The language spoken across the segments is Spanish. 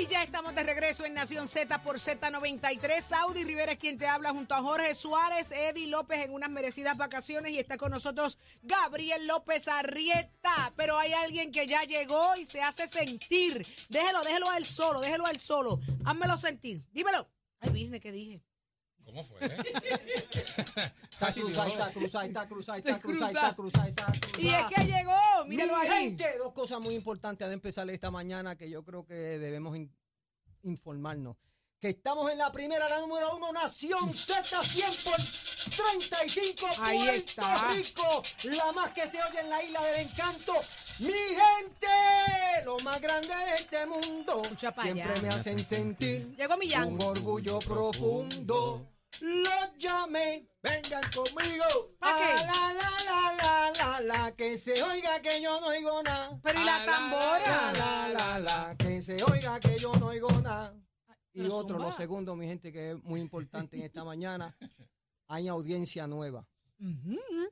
Y ya estamos de regreso en Nación Z por Z93. Saudi Rivera es quien te habla junto a Jorge Suárez, Eddie López en unas merecidas vacaciones y está con nosotros Gabriel López Arrieta. Pero hay alguien que ya llegó y se hace sentir. Déjelo, déjelo a él solo, déjelo a él solo. Házmelo sentir. Dímelo. Ay, Virne, ¿qué dije? ¿Cómo fue? Está cruzada, está cruzada, está cruzada, está cruzada, cruza. está cruzada, está cruzada. Y es que llegó, míralo Mi ahí. gente, dos cosas muy importantes de empezar esta mañana que yo creo que debemos in- informarnos. Que estamos en la primera, la número uno, Nación Z 100 por 35, Ahí Puerto está. Rico. La más que se oye en la isla del encanto. Mi gente, lo más grande de este mundo. Siempre me hacen sentir Llegó Millán. un orgullo profundo. Los llamé. Vengan conmigo. Ah, La, la, la, la, la, la, que se oiga que yo no oigo nada. Pero ¿y la La, tambora? la, la, la, que se oiga que yo no oigo nada. Y otro, lo segundo, mi gente, que es muy importante en esta mañana, hay audiencia nueva.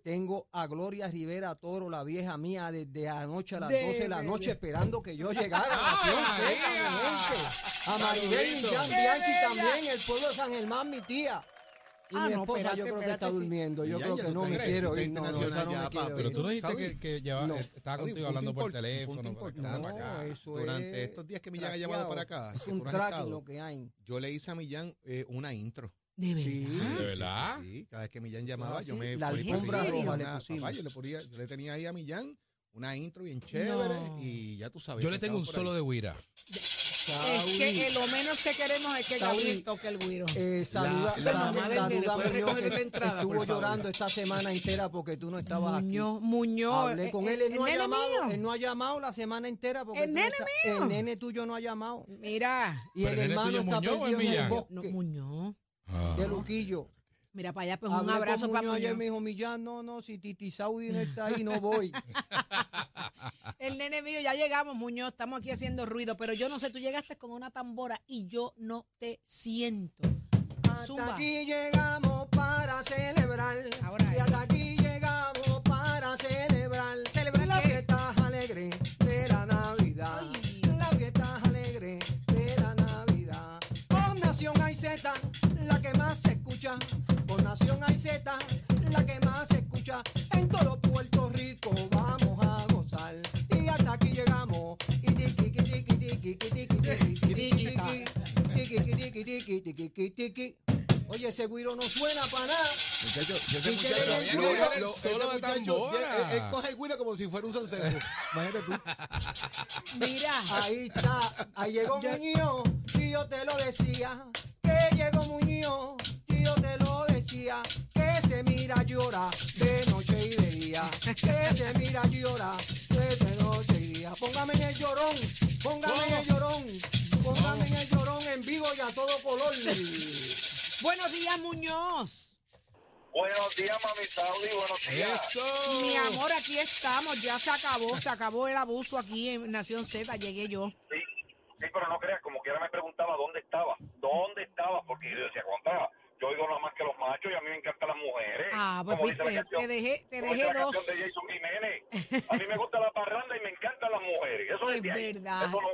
Tengo a Gloria Rivera Toro, la vieja mía, desde anoche a las De 12 de la noche, esperando que yo llegara a Nación ¡Ah, Z, mi gente. A Maribel y Saludito. Jan ¡Qué Bianchi también, el pueblo de San Germán, mi tía. Y Ah, mi no, esposa espérate, yo creo que espérate, está sí. durmiendo. Yo Ya, creo ya que no me quiero ir. No, no, internacional no ya, me quiero Pero ir. tú no dijiste que, que lleva- no. estaba Saudi, contigo punto hablando por teléfono. para acá. No, eso Durante es estos días que Millán ha llamado para acá, Es un no tracking lo que hay. yo le hice a Millán eh, una intro. De verdad. Sí. ¿De verdad? Sí, cada vez que Millán llamaba, Ah, yo sí, me la ponía- alfombra roja le pusimos. yo le ponía, yo le tenía ahí a Millán una intro bien chévere No. y ya tú sabes. Yo le tengo un estaba solo de Es que eh, lo menos que queremos es que Gabriel toque el güiro. Eh, saluda, La- la mamá del saluda nene, a ¿puedes Muñoz, recogerle que la entrada, estuvo por favor? llorando esta semana entera porque tú no estabas aquí. Muñoz, Muñoz. Hablé eh, con eh, él, él no ha nene llamado, mío. él no ha llamado la semana entera porque ¿El nene estás- mío? el nene tuyo no ha llamado Mira, y ¿Pero el el nene hermano está Muñoz perdido en el bosque no, Muñoz. de Luquillo. Mira para allá, pues un abrazo con para Muñoz ayer Muñoz. me dijo Millán, no, no, si Titi Saudi no está ahí no voy. El nene mío, ya llegamos, Muñoz, estamos aquí haciendo ruido, pero yo no sé, tú llegaste con una tambora y yo no te siento. Hasta Zumba. aquí llegamos para celebrar. Ahora y hasta aquí llegamos Juan Aiceta, la que más se escucha en todo Puerto Rico. Vamos a gozar. Y hasta aquí llegamos. Y tiki, tiki, tiki, tiki, tiki, tiki, tiki, Oye, ese guiro no suena para nada. Muchachos, yo sé que el guiro, solo muchacho, el guiro como si fuera un salsero. Imagínate tú. Mira. Ahí está, ahí llegó Muñoz y yo te lo decía, que llegó Muñoz que se mira llora de noche y de día, que se mira llora de noche y día. Póngame en el llorón, póngame en el llorón, póngame en el llorón en vivo y a todo color. buenos días, Muñoz. Buenos días, mami Saudi, buenos días. ¡Eso! Mi amor, aquí estamos, ya se acabó, se acabó el abuso aquí en Nación Z, llegué yo. Sí, sí, pero no creas, como quiera me preguntaba dónde estaba, dónde estaba, porque yo decía, contra, yo oigo nada más que los machos y a mí me encantan las mujeres. Ah, pues viste, canción- te dejé, te dejé dos. de Jason Jiménez. A mí me gusta la parranda y me encantan las mujeres. Eso Es verdad. Eso no,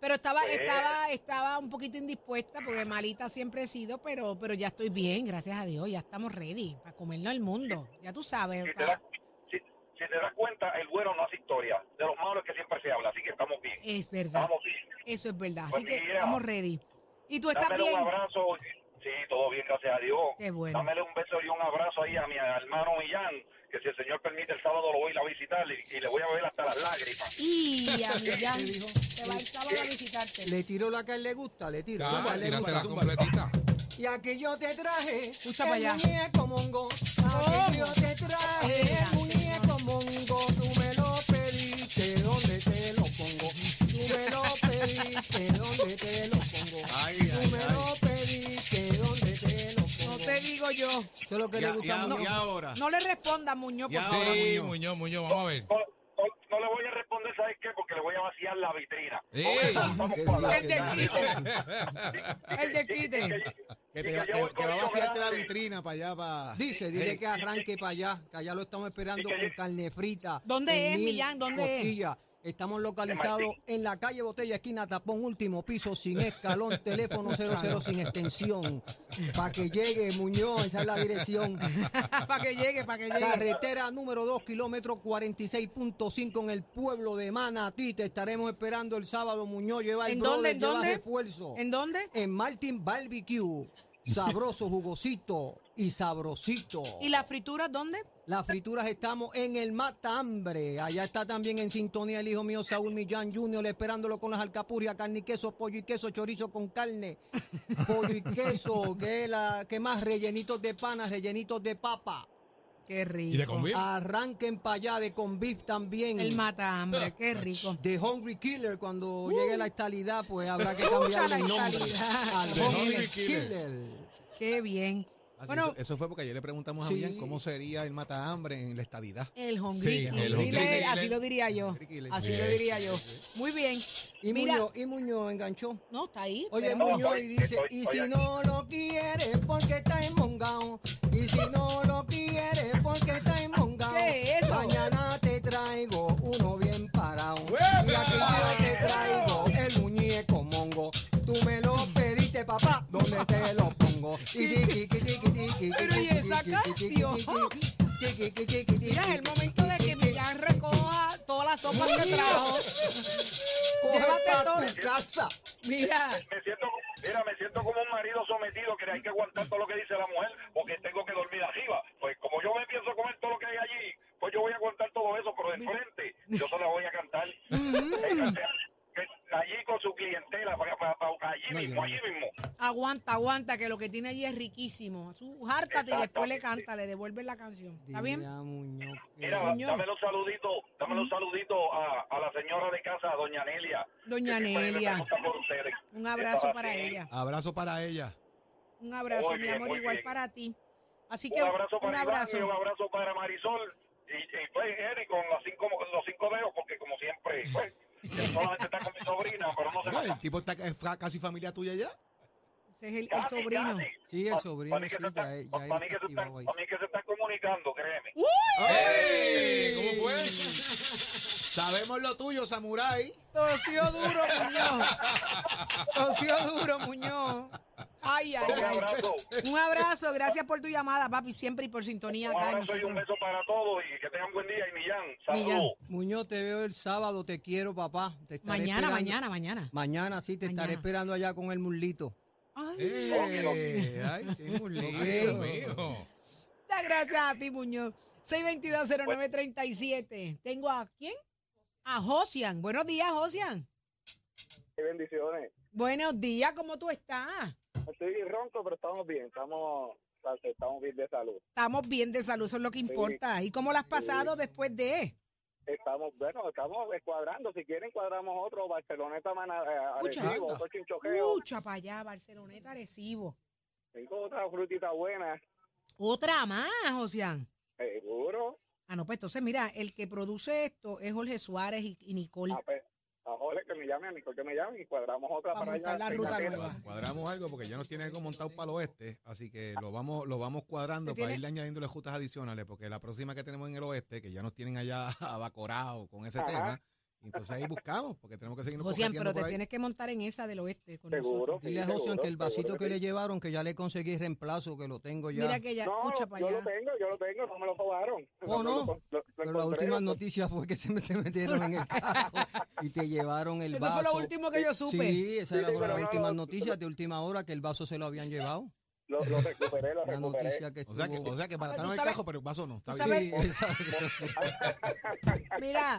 Pero estaba, Pues. estaba, estaba un poquito indispuesta porque malita siempre he sido, pero, pero ya estoy bien, gracias a Dios, ya estamos ready para comernos el mundo. Ya tú sabes. si, te das, si, si te das cuenta, el bueno no hace historia. De los malos es que siempre se habla, así que estamos bien. Es verdad, Estamos bien. eso es verdad. Así Pues que mira, estamos ready. ¿Y tú estás bien? un abrazo. Sí, todo bien, gracias a Dios. Qué bueno. Dámele un beso y un abrazo ahí a mi hermano Millán, que si el Señor permite el sábado lo voy a ir a visitar y, y le voy a beber hasta las lágrimas. Y a Millán, te va el sábado a visitarte. Le tiro la que a él le gusta, le tiro. Ah, la le gusta. completita. Y aquí yo te traje Escucha pa' el allá. muñeco mongo. Aquí yo te traje el muñeco mongo. Tú me lo pediste, ¿dónde te lo pongo? Tú me lo pediste, ¿dónde te lo pongo? Ay, Tú ay, me ay. lo digo yo. Eso es lo que le gusta y ahora. No le responda, Muñoz, por favor. Sí, Muñoz. Muñoz, vamos a ver. No, no- no le voy a responder, ¿sabes qué? Porque le voy a vaciar la vitrina. El de qué quite. El de quite. Que te, que va- yo que- voy que va a vaciarte la vitrina para allá, para... Dice, dile que arranque para allá, que allá lo estamos esperando con carne frita. ¿Dónde es, Millán? ¿Dónde es? Estamos localizados en la calle Botella, esquina Tapón, último piso, sin escalón, teléfono 00 sin extensión. Para que llegue, Muñoz, esa es la dirección. para que llegue, para que llegue. Carretera número 2, kilómetro 46.5 en el pueblo de Manatí. Te estaremos esperando el sábado, Muñoz. Lleva el ¿En brother, dónde? ¿En lleva dónde? refuerzo. ¿En dónde? En Martin Barbecue. Sabroso, jugosito y sabrosito. ¿Y las frituras dónde? Las frituras estamos en el Mata Hambre. Allá está también en sintonía el hijo mío Saúl Millán Jr. esperándolo con las alcapurrias, carne y queso, pollo y queso, chorizo con carne, pollo y queso, que, la, que más rellenitos de panas, rellenitos de papa. Qué rico. ¿Y de convivir? Arranquen para allá de con beef también. El mata hambre, qué rico. The Hungry Killer, cuando llegue la estalidad, pues habrá que la el nombre estalidad. al Hungry Killer. Killer. Qué bien. Así, Bueno, eso, eso fue porque ayer le preguntamos Sí. a Millán cómo sería el mata hambre en la estadidad. el Hungry Sí, así lo diría yo. Así lo diría yo. Muy bien. Y Mira, Muñoz, y Muñoz enganchó. no, está ahí. Oye, Pero- Muñoz, y dice, estoy- y si aquí. no lo quieres porque está embongado, y si no lo quieres porque está embongado, ¿Qué es eso? mañana te traigo uno bien parado, ¡Uepa! y aquí yo te traigo el muñeco mongo, tú me lo pediste papá, ¿dónde te lo? Pero, ¿y esa canción? Mira, es el momento de que Millán recoja todas las sopas que trajo. Pa' todo. tu casa. Mira, Me siento, mira, me siento como un marido sometido que hay que aguantar todo lo que dice la mujer porque tengo que dormir arriba. Pues como yo me pienso comer todo lo que hay allí, pues yo voy a aguantar todo eso, pero de frente yo se la voy a cantar. allí con su clientela, para, para- para- allí mismo, allí mismo. Aguanta, aguanta, que lo que tiene allí es riquísimo. Tú hártate y después le canta, le devuelve la canción. ¿Está bien? Muñoz Mira, Muñoz. dame los saluditos, dame los saluditos a, a la señora de casa, a doña Nelia. Doña Nelia. Un abrazo para así. ella. Abrazo para ella. Un abrazo, Muy mi bien, amor, igual bien. para ti. Así que Un abrazo un para Iván abrazo. y un abrazo para Marisol. Y, y pues, Eric, con los cinco, los cinco dedos, porque como siempre, pues, que solamente está con mi sobrina, pero no se me el tipo está es casi familia tuya ya. Ese es el, sobrino. casi. Sí, el sobrino, pa' mí que sí, está- mí que está que se están comunicando, créeme. ¡Ey! ¿Cómo fue? Sabemos lo tuyo, Samurai. Tosió duro, Muñoz. Tosió duro, Muñoz. Ay, ay, Un ay. abrazo. Un abrazo, gracias por tu llamada, papi, siempre y por sintonía Un acá. abrazo y un beso para todos y que tengan buen día. Y Millán, Millán. saludos. Muñoz, te veo el sábado, te quiero, papá. Te Mañana, esperando. mañana, mañana. Mañana sí, te estaré esperando allá con el mulito. Ay, Eh, ay, sí, muy Dios lindo. mío. da gracias a ti, Muñoz. 6220937. Tengo a quién? A Josian. Buenos días, Josian. Qué bendiciones. Buenos días, ¿cómo tú estás? Estoy ronco, pero estamos bien. Estamos, estamos bien de salud. Estamos bien de salud, eso es lo que importa. ¿Y cómo la has pasado después de? Estamos, bueno, estamos escuadrando. Si quieren, cuadramos otro. Barceloneta, eh. Arecibo, otro chinchoqueo. Mucha para allá, Barceloneta, Arecibo. Tengo otra frutita buena. Otra más, Josian. Seguro. Ah, no, pues entonces mira, el que produce esto es Jorge Suárez y, y Nicole. A, pe- a Jorge que me llame, a Nicole que me llame y cuadramos otra Para para, allá. la ruta nueva. Cuadramos algo porque ya nos tiene algo montado para el oeste, así que lo vamos, lo vamos cuadrando ¿Te para tiene- irle añadiéndole justas adicionales, porque la próxima que tenemos en el oeste, que ya nos tienen allá abacorados con ese Ajá. tema, entonces ahí buscamos, porque tenemos que seguirnos Josian, pero te ahí. tienes que montar en esa del oeste con Seguro. nosotros. Dile a Josian que el vasito seguro que que le llevaron, que ya le conseguí reemplazo, que lo tengo ya. Mira que ya, No, escucha para yo allá. lo tengo, yo lo tengo, no me lo robaron. Oh, no. Lo- lo- lo Pero la última noticia fue que se me te metieron en el carro y te llevaron el Eso vaso. fue lo último que yo supe. Sí, esa Sí, era sí, una pero las no, últimas no, noticias de última hora que el vaso se lo habían llevado. Lo, lo recuperé, lo La recuperé. noticia que O sea que, o sea que Ah, barataron ¿tú el sabes- cajo, pero el vaso no. Está tú bien. sabes- Sí, exacto. Mira,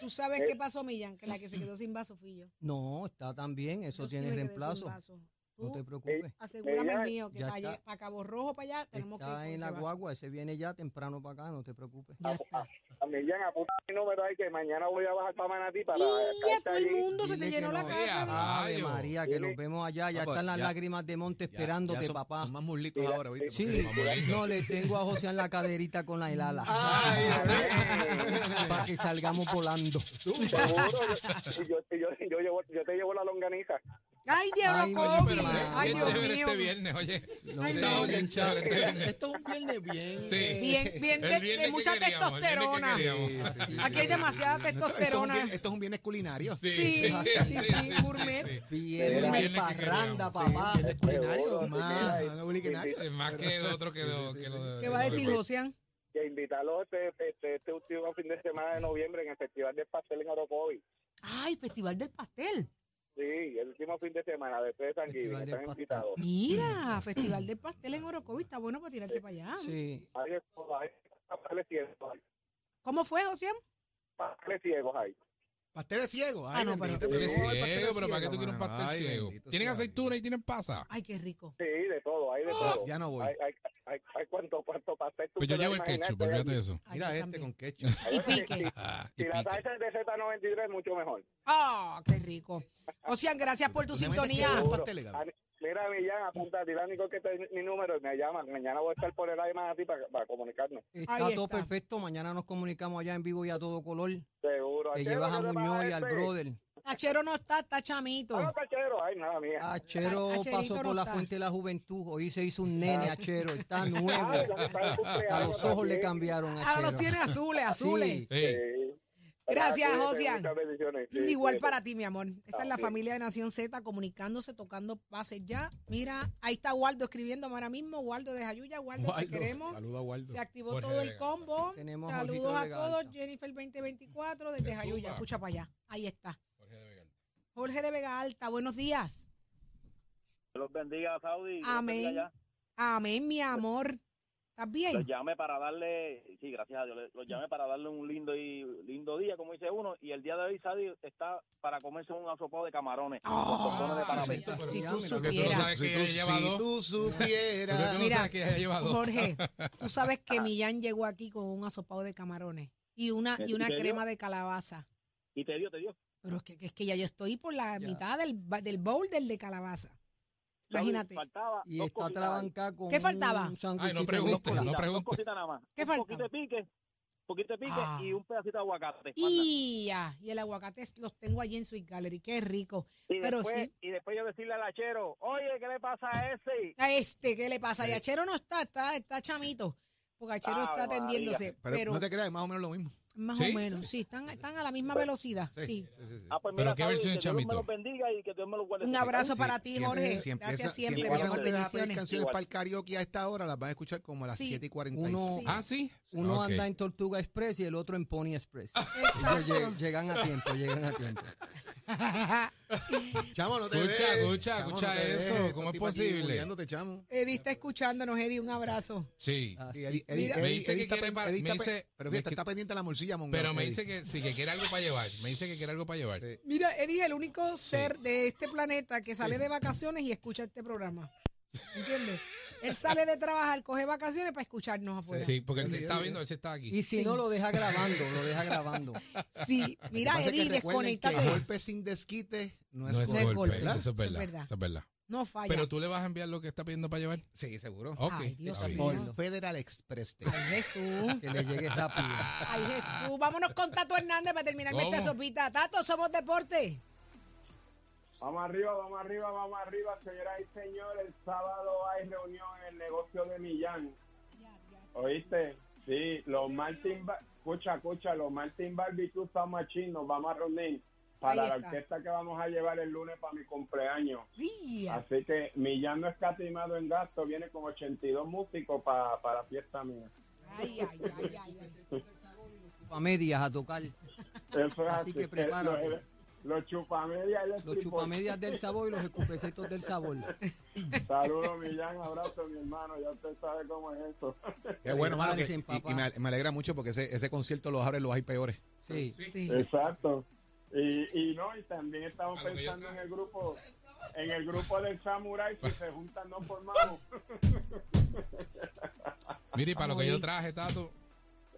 tú sabes qué pasó, Millán, que la que se quedó sin vaso fui yo. No, está tan bien, eso Yo tiene reemplazo. No te preocupes. asegúrame el mío, que para, está. para Cabo Rojo, para allá, tenemos que ir Está en la guagua, ese viene ya temprano para acá, no te preocupes. Ya está. A Millán, apunta mi número ahí que mañana voy a bajar para Manatí para Y a todo el mundo se te llenó la casa. Rayo. María, que los vemos allá, ya Ah, pues, están las lágrimas de monte esperándote, papá. Son más muslitos ahora, ¿viste? Sí, no le tengo a José en la caderita con la helada. para que salgamos volando. Seguro, yo, y yo, y yo, yo llevo- yo te llevo la longaniza. Ay, Ay, Kobe. Ay, Dios chévere mío. este viernes, oye. No, Ay, no. bien chévere este viernes. Esto es un viernes bien. Sí. Bien, bien de, viernes de que mucha queríamos, viernes que testosterona. queríamos. Sí, sí, Aquí hay demasiada Esto- esto es testosterona. Esto es un bienes culinario. Sí, Sí, sí, sí, gourmet. Viernes Viernes de que parranda, queríamos, papá. Más sí, culinario. Más que el otro que lo que lo- ¿Qué va a decir, Josian? Que invitarlos este, este, este último fin de semana de noviembre en el Festival del Pastel en Orocovi. Ay, Festival del Pastel. Sí, el último fin de semana después de San Festival Giving. del Están Pastel. invitados. Mira, Festival del Pastel en Orocovi. Está bueno para tirarse para allá. Sí. Hay pasteles ciegos, hay ¿Cómo fue, Josian? pasteles ciegos hay. Pasteles ciegos. Ah, no, pero- ¿cómo va el ciego, pero ¿para qué tú ciego, quieres un mano? pastel Ay, ciego? bendito ¿Tienen sea aceituna y tienen pasa? Ay, qué rico. Sí, de todo, hay de todo. Ya no voy. Hay, hay cuánto, cuánto pastel tú Pues yo llevo el ketchup, olvídate de eso. Ay, Mira yo este también. con ketchup. Y pique. Ah, y Si la pique. salsa es de Z93, mucho mejor. Ah, qué rico. Josian, gracias por tu ¿Tú me metes sintonía. pasteles, Gaby? Ah, Mira, Millán, apunta, dile a Nico que te mi número y me llama. Mañana voy a estar por el aire más a ti para, para comunicarnos. Está Ahí todo está. perfecto. Mañana nos comunicamos allá en vivo y a todo color. Seguro. Achero, llevas a ¿qué te Muñoz y al este? brother. Achero no está, está chamito. Ah, Achero. Ay, nada mía. Achero Acherito pasó no por la está. fuente de la juventud. Hoy se hizo un nene, Achero. Está nuevo. Ay, la que está de cumpleaños A los ojos le también. cambiaron, Ahora los Achero. tiene azules, azules. Sí. Ey, Sí. Gracias, Cuídate, Josian. Muchas bendiciones. Sí, Igual cuídate. para ti, mi amor. Esta es la Ah, sí. familia de Nación Z comunicándose, tocando pases ya. Mira, ahí está Waldo escribiendo ahora mismo. Waldo de Jayuya, Waldo, te Waldo, queremos. Saluda a Waldo. Se activó Jorge todo el Vega. combo. Tenemos Saludos a de todos. Jennifer 2024 desde Jayuya. Escucha para allá. Ahí está. Jorge de Vega. Alta, buenos días. Dios los bendiga, Saudi. Amén. Amén, mi amor. ¿Estás bien? Los llamé para darle, sí, gracias a Dios, los llamé para darle un lindo y lindo día, como dice uno, y el día de hoy, Saudi, está para comerse un asopado de camarones. Oh, con tostones de si, pero si tú tú supieras. sabes que Si tú, si tú supieras. tú no Mira, que. Jorge, tú sabes que Millán llegó aquí con un asopado de camarones y una, y una crema de calabaza. Y te dio, te dio. Pero es que, es que ya yo estoy por la Ya. mitad del, del bowl del de calabaza. Imagínate. Faltaba Y está trabancada con ¿Qué faltaba? un Ay, no brócoli. no Dos preguntes. cositas nada más. ¿Qué un poquito de pique, un poquito de pique Ah. y un pedacito de aguacate. Y, ya, y el aguacate los tengo allí en Sweet Gallery. Qué rico. Y pero después, sí. y después yo decirle al hachero, oye, ¿qué le pasa a ese? A este, ¿qué le pasa? Y Achero no está, está, está chamito. Porque Achero Ave está atendiéndose. Pero, Pero, no te creas, es más o menos lo mismo. Más ¿Sí? o menos, sí, están, están a la misma velocidad. Sí. sí, sí, sí. Ah, pues Pero ¿qué versión que es Dios me chamito? los bendiga y que Dios me los guarde. Un abrazo para ti, siempre- Jorge. si empieza- Gracias si siempre, mi empiezan amor. ustedes a pedir canciones Igual. para el karaoke a esta hora, las van a escuchar como a las Sí. 7 y 45. Uno- Sí. Ah, sí. Uno anda en Tortuga Express y el otro en Pony Express. Lleg- llegan a tiempo, llegan a tiempo. Chamo, no te Escucha, ves. escucha, Chamo, escucha no eso, ves. ¿cómo es posible? chamo. Eddie está escuchándonos, Eddie, un abrazo. Sí. Así. Sí, Eddie- Eddie- Mira- Eddie- Me dice Eddie que está quiere pen- pa- Eddie me dice- Pero fíjate, está pendiente la morcilla, mongo. Pero me Eddie. dice que sí, que quiere algo para llevar. Me dice que quiere algo para llevar. Sí. Mira, Eddie es el único ser de este planeta que sale de vacaciones y escucha este programa. ¿Entiendes? Él sale de trabajar, coge vacaciones para escucharnos afuera. Sí, porque él Sí, se está viendo, él se está aquí. Y si no, lo deja grabando, lo deja grabando. Sí, mira, Eddie, recuerden que golpe sin desquite no es no es golpe, ¿verdad? eso es Eso es verdad. verdad. Eso es verdad. No falla. Pero tú le vas a enviar lo que está pidiendo para llevar. Sí, seguro. Ok. Ay, Dios. Por Federal Express. Ay, Jesús. Que le llegue rápido. Ay, Jesús. Vámonos con Tato Hernández para terminarme ¿Cómo? esta sopita. Tato, somos deporte. Vamos arriba, vamos arriba, vamos arriba, señoras y señores. El sábado hay reunión en el negocio de Millán. ¿Oíste? Sí, los Martin, Ba- escucha, escucha, los Martin Barbecue Sound Machine nos vamos a reunir para la orquesta que vamos a llevar el lunes para mi cumpleaños. Mía. Así que Millán no escatimado en gasto, viene con 82 músicos para para la fiesta mía. Ay, ay, ay, ay, ay. A medias a tocar. Eso es Así que Eh, prepárate. Los, chupamedias y el Los chupamedias del sabor y los escupecitos del sabor. Saludos, Millán, abrazo, mi hermano, ya usted sabe cómo es eso. Qué bueno, mano. que- y y me, me alegra mucho porque ese, ese concierto los abre los hay peores. Sí. Sí. Exacto. Y, y no, y también estamos pensando en el grupo, en el grupo del Samurai, si se juntan no formamos. Mire, y para lo que yo traje, Tato.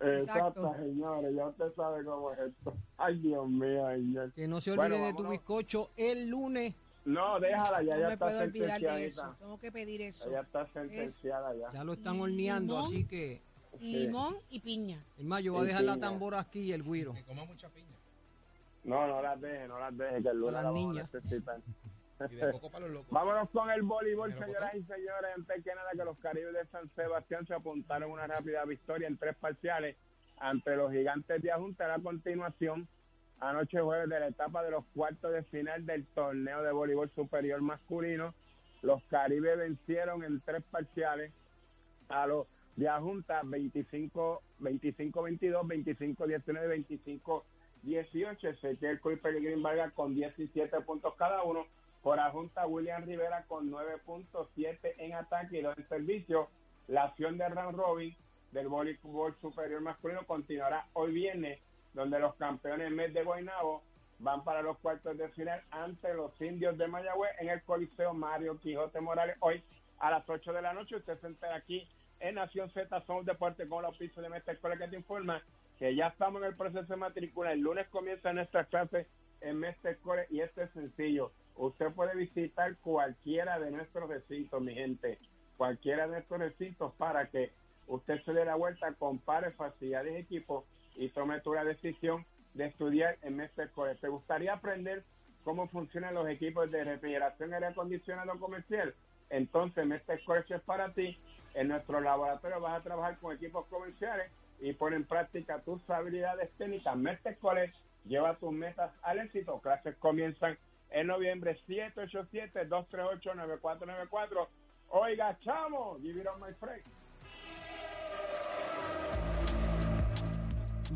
Exacto, señores, ya usted sabe cómo es esto. Ay, Dios mío, ay, Dios. Que no se olvide Bueno, de tu bizcocho el lunes. No, déjala, ya, No ya me está puedo olvidar de eso. sentenciada. Tengo que pedir eso. Ya está sentenciada ya. Ya lo están horneando, Limón. así que. Limón y piña. Es más, yo voy a dejar la tambora aquí y el guiro. Que coma mucha piña. No, no las deje, no las deje, que el lunes las la vamos a niñas. Necesitar. Y de poco para los locos. Vámonos con el voleibol, señoras y señores. Antes que nada, que los Caribes de San Sebastián se apuntaron una rápida victoria en tres parciales ante los gigantes de Ajunta. A continuación, anoche jueves de la etapa de los cuartos de final del torneo de voleibol superior masculino, los Caribes vencieron en tres parciales a los de Ajunta 25 25 22 25 19 25 18 Ezequiel Cruz y Peregrín Vargas con 17 puntos cada uno por Ajunta William Rivera con 9.7 en ataque y dos en servicio la acción de round robin del voleibol superior masculino continuará hoy viernes donde los campeones MED de Guaynabo van para los cuartos de final ante los indios de Mayagüez en el Coliseo Mario Quijote Morales hoy a las 8 de la noche. Usted se entera aquí en Nación Z, Somos Deporte con los pisos de Mestre Escuela que te informa que ya estamos en el proceso de matrícula. El lunes comienza nuestra clase en Mestre Escuela y este es sencillo. Usted puede visitar cualquiera de nuestros recintos, mi gente, cualquiera de nuestros recintos para que usted se dé la vuelta, compare facilidades y equipos y tome tu la decisión de estudiar en Escuela. ¿Te gustaría aprender cómo funcionan los equipos de refrigeración aire acondicionado comercial? Entonces, Mestre College es para ti. En nuestro laboratorio vas a trabajar con equipos comerciales y poner en práctica tus habilidades técnicas. Mestre College lleva tus metas al éxito. Clases comienzan en noviembre 787-238-9494. Oiga, chamo, give it on my friend.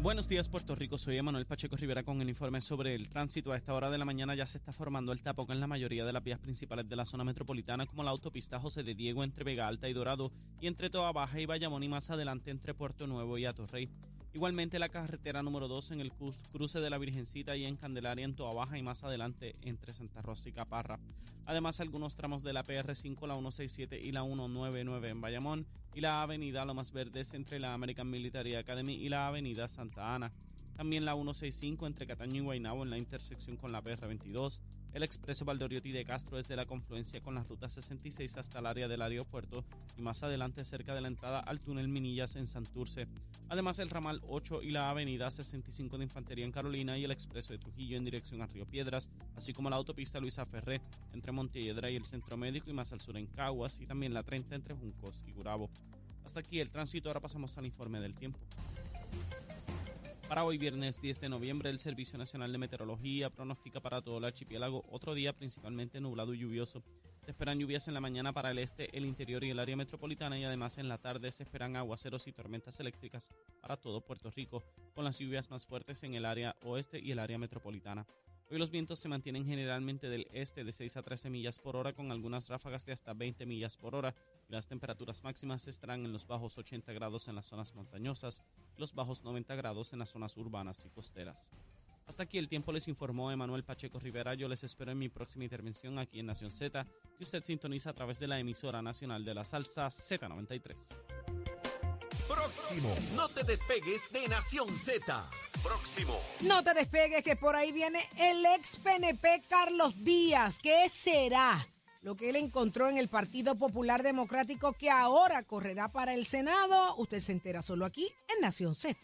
Buenos días, Puerto Rico. Soy Emanuel Pacheco Rivera con el informe sobre el tránsito. A esta hora de la mañana ya se está formando el tapón en la mayoría de las vías principales de la zona metropolitana, como la autopista José de Diego entre Vega Alta y Dorado, y entre Toa Baja y Bayamón, y más adelante entre Puerto Nuevo y Atorrey. Igualmente la carretera número 2 en el cru- cruce de la Virgencita y en Candelaria en Toa Baja y más adelante entre Santa Rosa y Caparra. Además algunos tramos de la PR5, la 167 y la 199 en Bayamón y la avenida Lomas Verdes entre la American Military Academy y la avenida Santa Ana. También la 165 entre Cataño y Guaynabo en la intersección con la PR22. El expreso Valdoriotti de Castro desde la confluencia con la ruta 66 hasta el área del aeropuerto y más adelante cerca de la entrada al túnel Minillas en Santurce. Además el ramal 8 y la avenida 65 de Infantería en Carolina y el expreso de Trujillo en dirección a Río Piedras, así como la autopista Luisa Ferré entre Montelledra y el Centro Médico y más al sur en Caguas y también la 30 entre Juncos y Gurabo. Hasta aquí el tránsito, ahora pasamos al informe del tiempo. Para hoy viernes 10 de noviembre, el Servicio Nacional de Meteorología pronostica para todo el archipiélago otro día principalmente nublado y lluvioso. Se esperan lluvias en la mañana para el este, el interior y el área metropolitana y además en la tarde se esperan aguaceros y tormentas eléctricas para todo Puerto Rico, con las lluvias más fuertes en el área oeste y el área metropolitana. Hoy los vientos se mantienen generalmente del este de 6 a 13 millas por hora con algunas ráfagas de hasta 20 millas por hora y las temperaturas máximas estarán en los bajos 80 grados en las zonas montañosas los bajos 90 grados en las zonas urbanas y costeras. Hasta aquí el tiempo les informó Emanuel Pacheco Rivera. Yo les espero en mi próxima intervención aquí en Nación Z, que usted sintoniza a través de la emisora nacional de la salsa Z93. Próximo. No te despegues de Nación Z. Próximo. No te despegues que por ahí viene el ex PNP Carlos Díaz. ¿Qué será lo que él encontró en el Partido Popular Democrático que ahora correrá para el Senado? Usted se entera solo aquí en Nación Z.